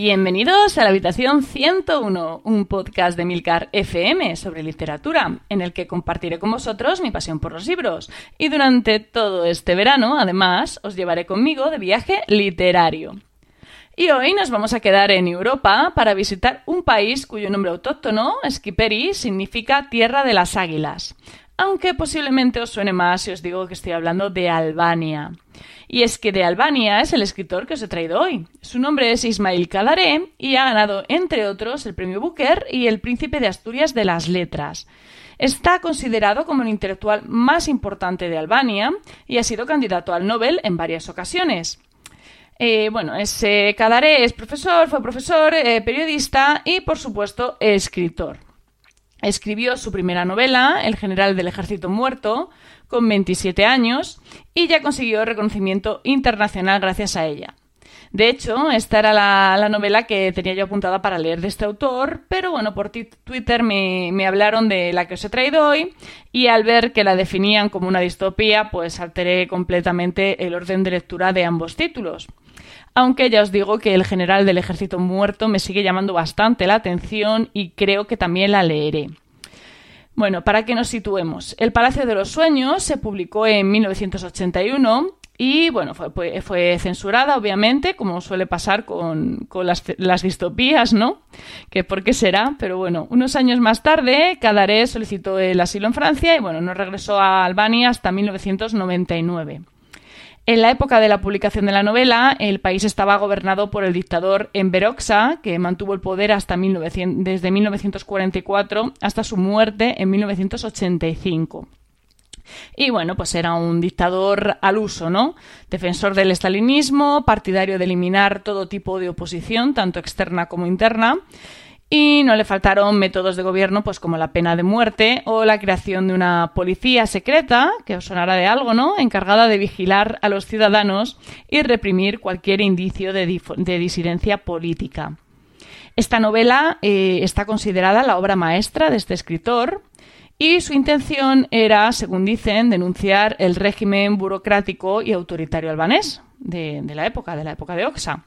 Bienvenidos a la habitación 101, un podcast de Milcar FM sobre literatura, en el que compartiré con vosotros mi pasión por los libros. Y durante todo este verano, además, os llevaré conmigo de viaje literario. Y hoy nos vamos a quedar en Europa para visitar un país cuyo nombre autóctono, Skiperi, significa Tierra de las Águilas. Aunque posiblemente os suene más si os digo que estoy hablando de Albania. Y es que de Albania es el escritor que os he traído hoy. Su nombre es Ismail Kadare y ha ganado, entre otros, el premio Booker y el Príncipe de Asturias de las Letras. Está considerado como el intelectual más importante de Albania y ha sido candidato al Nobel en varias ocasiones. Eh, bueno, Kadare es profesor, fue profesor, eh, periodista y, por supuesto, escritor. Escribió su primera novela, El general del ejército muerto, con 27 años y ya consiguió reconocimiento internacional gracias a ella. De hecho, esta era la, novela que tenía yo apuntada para leer de este autor, pero bueno, por Twitter me, me, hablaron de la que os he traído hoy y al ver que la definían como una distopía, pues alteré completamente el orden de lectura de ambos títulos. Aunque ya os digo que el general del ejército muerto me sigue llamando bastante la atención y creo que también la leeré. Bueno, para que nos situemos, El Palacio de los Sueños se publicó en 1981 y bueno, fue, censurada, obviamente, como suele pasar con, las, distopías, ¿no? Que por qué será, pero bueno, unos años más tarde, Cadaré solicitó el asilo en Francia y bueno, no regresó a Albania hasta 1999. En la época de la publicación de la novela, el país estaba gobernado por el dictador Enver que mantuvo el poder hasta desde 1944 hasta su muerte en 1985. Y bueno, pues era un dictador al uso, ¿no? Defensor del estalinismo, partidario de eliminar todo tipo de oposición, tanto externa como interna. Y no le faltaron métodos de gobierno, pues como la pena de muerte o la creación de una policía secreta, que os sonará de algo, ¿no? Encargada de vigilar a los ciudadanos y reprimir cualquier indicio de, disidencia política. Esta novela eh, está considerada la obra maestra de este escritor y su intención era, según dicen, denunciar el régimen burocrático y autoritario albanés de, de la época, de la época de Oxa.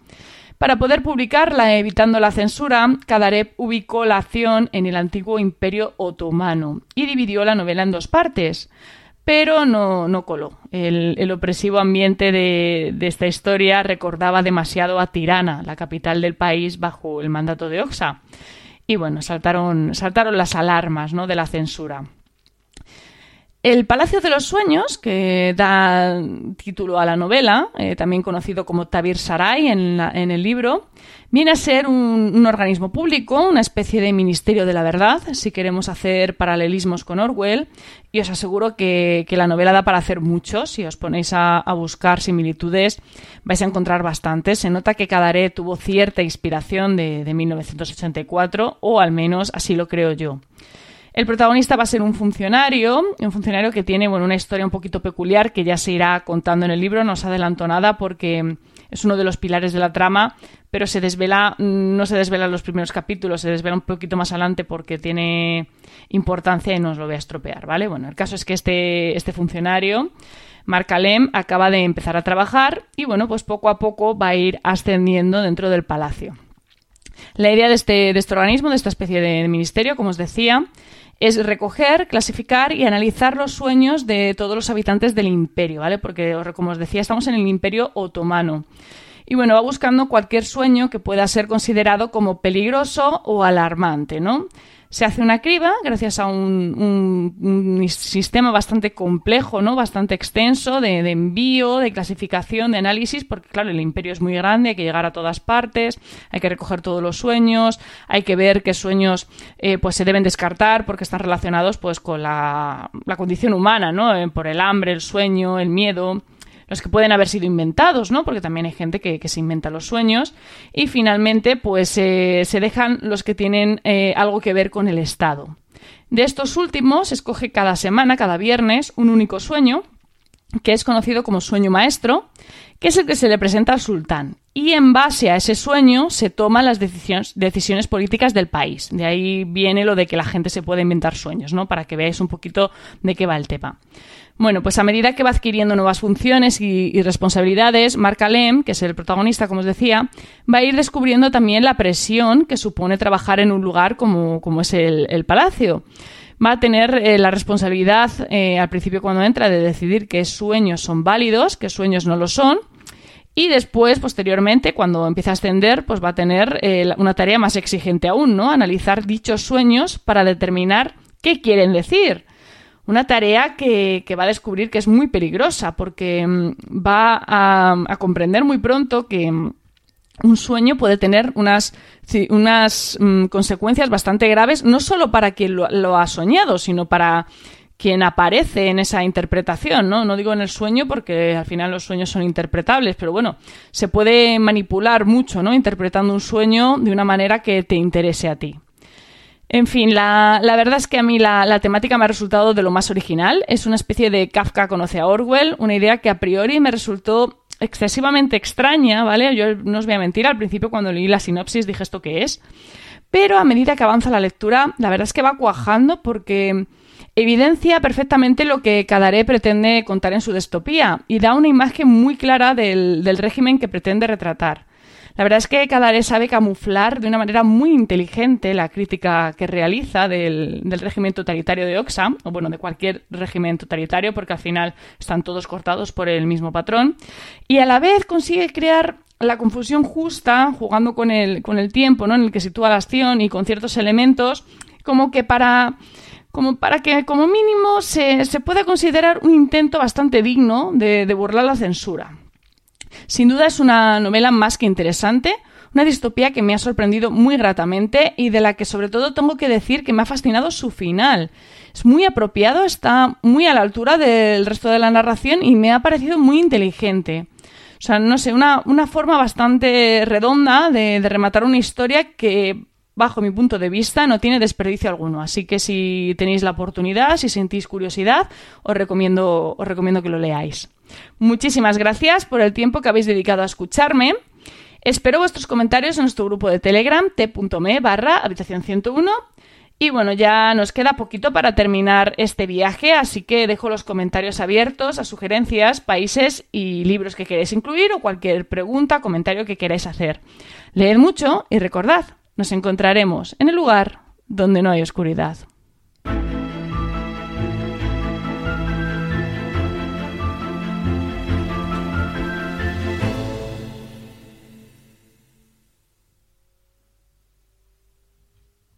Para poder publicarla evitando la censura, Kadarep ubicó la acción en el antiguo Imperio Otomano y dividió la novela en dos partes. Pero no, no coló. El, opresivo ambiente de, esta historia recordaba demasiado a Tirana, la capital del país, bajo el mandato de Oxa. Y bueno, saltaron, saltaron las alarmas ¿no? de la censura. El Palacio de los Sueños, que da título a la novela, eh, también conocido como Tabir Saray en, el libro, viene a ser un, organismo público, una especie de ministerio de la verdad, si queremos hacer paralelismos con Orwell, y os aseguro que, la novela da para hacer mucho. Si os ponéis a, buscar similitudes, vais a encontrar bastantes. Se nota que Cadaré tuvo cierta inspiración de, de 1984, o al menos así lo creo yo. El protagonista va a ser un funcionario, un funcionario que tiene bueno, una historia un poquito peculiar que ya se irá contando en el libro, no os adelanto nada porque es uno de los pilares de la trama, pero se desvela, no se desvela en los primeros capítulos, se desvela un poquito más adelante porque tiene importancia y no os lo voy a estropear, ¿vale? Bueno, el caso es que este, este funcionario, Mark Alem, acaba de empezar a trabajar y bueno, pues poco a poco va a ir ascendiendo dentro del palacio. La idea de este, de este organismo, de esta especie de ministerio, como os decía, es recoger, clasificar y analizar los sueños de todos los habitantes del imperio, ¿vale? Porque, como os decía, estamos en el imperio otomano. Y bueno, va buscando cualquier sueño que pueda ser considerado como peligroso o alarmante, ¿no? Se hace una criba gracias a un, sistema bastante complejo, ¿no? bastante extenso de, envío, de clasificación, de análisis, porque claro, el imperio es muy grande, hay que llegar a todas partes, hay que recoger todos los sueños, hay que ver qué sueños eh, pues se deben descartar porque están relacionados pues con la, la condición humana, ¿no? Eh, por el hambre, el sueño, el miedo los que pueden haber sido inventados, ¿no? Porque también hay gente que, se inventa los sueños. Y finalmente, pues eh, se dejan los que tienen eh, algo que ver con el Estado. De estos últimos, escoge cada semana, cada viernes, un único sueño que es conocido como sueño maestro, que es el que se le presenta al sultán. Y en base a ese sueño se toman las decisiones, políticas del país. De ahí viene lo de que la gente se puede inventar sueños, ¿no? Para que veáis un poquito de qué va el tema. Bueno, pues a medida que va adquiriendo nuevas funciones y, responsabilidades, Mark Alem, que es el protagonista, como os decía, va a ir descubriendo también la presión que supone trabajar en un lugar como, es el, palacio. Va a tener eh, la responsabilidad, eh, al principio cuando entra, de decidir qué sueños son válidos, qué sueños no lo son. Y después, posteriormente, cuando empieza a ascender, pues va a tener eh, una tarea más exigente aún, ¿no? Analizar dichos sueños para determinar qué quieren decir. Una tarea que, va a descubrir que es muy peligrosa porque mm, va a, comprender muy pronto que mm, un sueño puede tener unas, unas mm, consecuencias bastante graves, no solo para quien lo, ha soñado, sino para quien aparece en esa interpretación, ¿no? No digo en el sueño porque al final los sueños son interpretables, pero bueno, se puede manipular mucho, ¿no? Interpretando un sueño de una manera que te interese a ti. En fin, la, verdad es que a mí la, temática me ha resultado de lo más original. Es una especie de Kafka conoce a Orwell, una idea que a priori me resultó excesivamente extraña, ¿vale? Yo no os voy a mentir, al principio cuando leí la sinopsis dije esto qué es, pero a medida que avanza la lectura, la verdad es que va cuajando porque evidencia perfectamente lo que Cadaré pretende contar en su distopía y da una imagen muy clara del régimen que pretende retratar. La verdad es que Cadaré sabe camuflar de una manera muy inteligente la crítica que realiza del, régimen totalitario de Oxfam, o bueno, de cualquier régimen totalitario, porque al final están todos cortados por el mismo patrón, y a la vez consigue crear la confusión justa, jugando con el, con el tiempo, ¿no? En el que sitúa la acción y con ciertos elementos, como que para como para que como mínimo se, se pueda considerar un intento bastante digno de burlar la censura. Sin duda es una novela más que interesante, una distopía que me ha sorprendido muy gratamente y de la que sobre todo tengo que decir que me ha fascinado su final. Es muy apropiado, está muy a la altura del resto de la narración y me ha parecido muy inteligente. O sea, no sé, una, forma bastante redonda de, de rematar una historia que bajo mi punto de vista, no tiene desperdicio alguno. Así que si tenéis la oportunidad, si sentís curiosidad, os recomiendo, os recomiendo que lo leáis. Muchísimas gracias por el tiempo que habéis dedicado a escucharme. Espero vuestros comentarios en nuestro grupo de Telegram, t.me barra habitación 101. Y bueno, ya nos queda poquito para terminar este viaje, así que dejo los comentarios abiertos a sugerencias, países y libros que queréis incluir o cualquier pregunta, comentario que queráis hacer. Leed mucho y recordad, nos encontraremos en el lugar donde no hay oscuridad.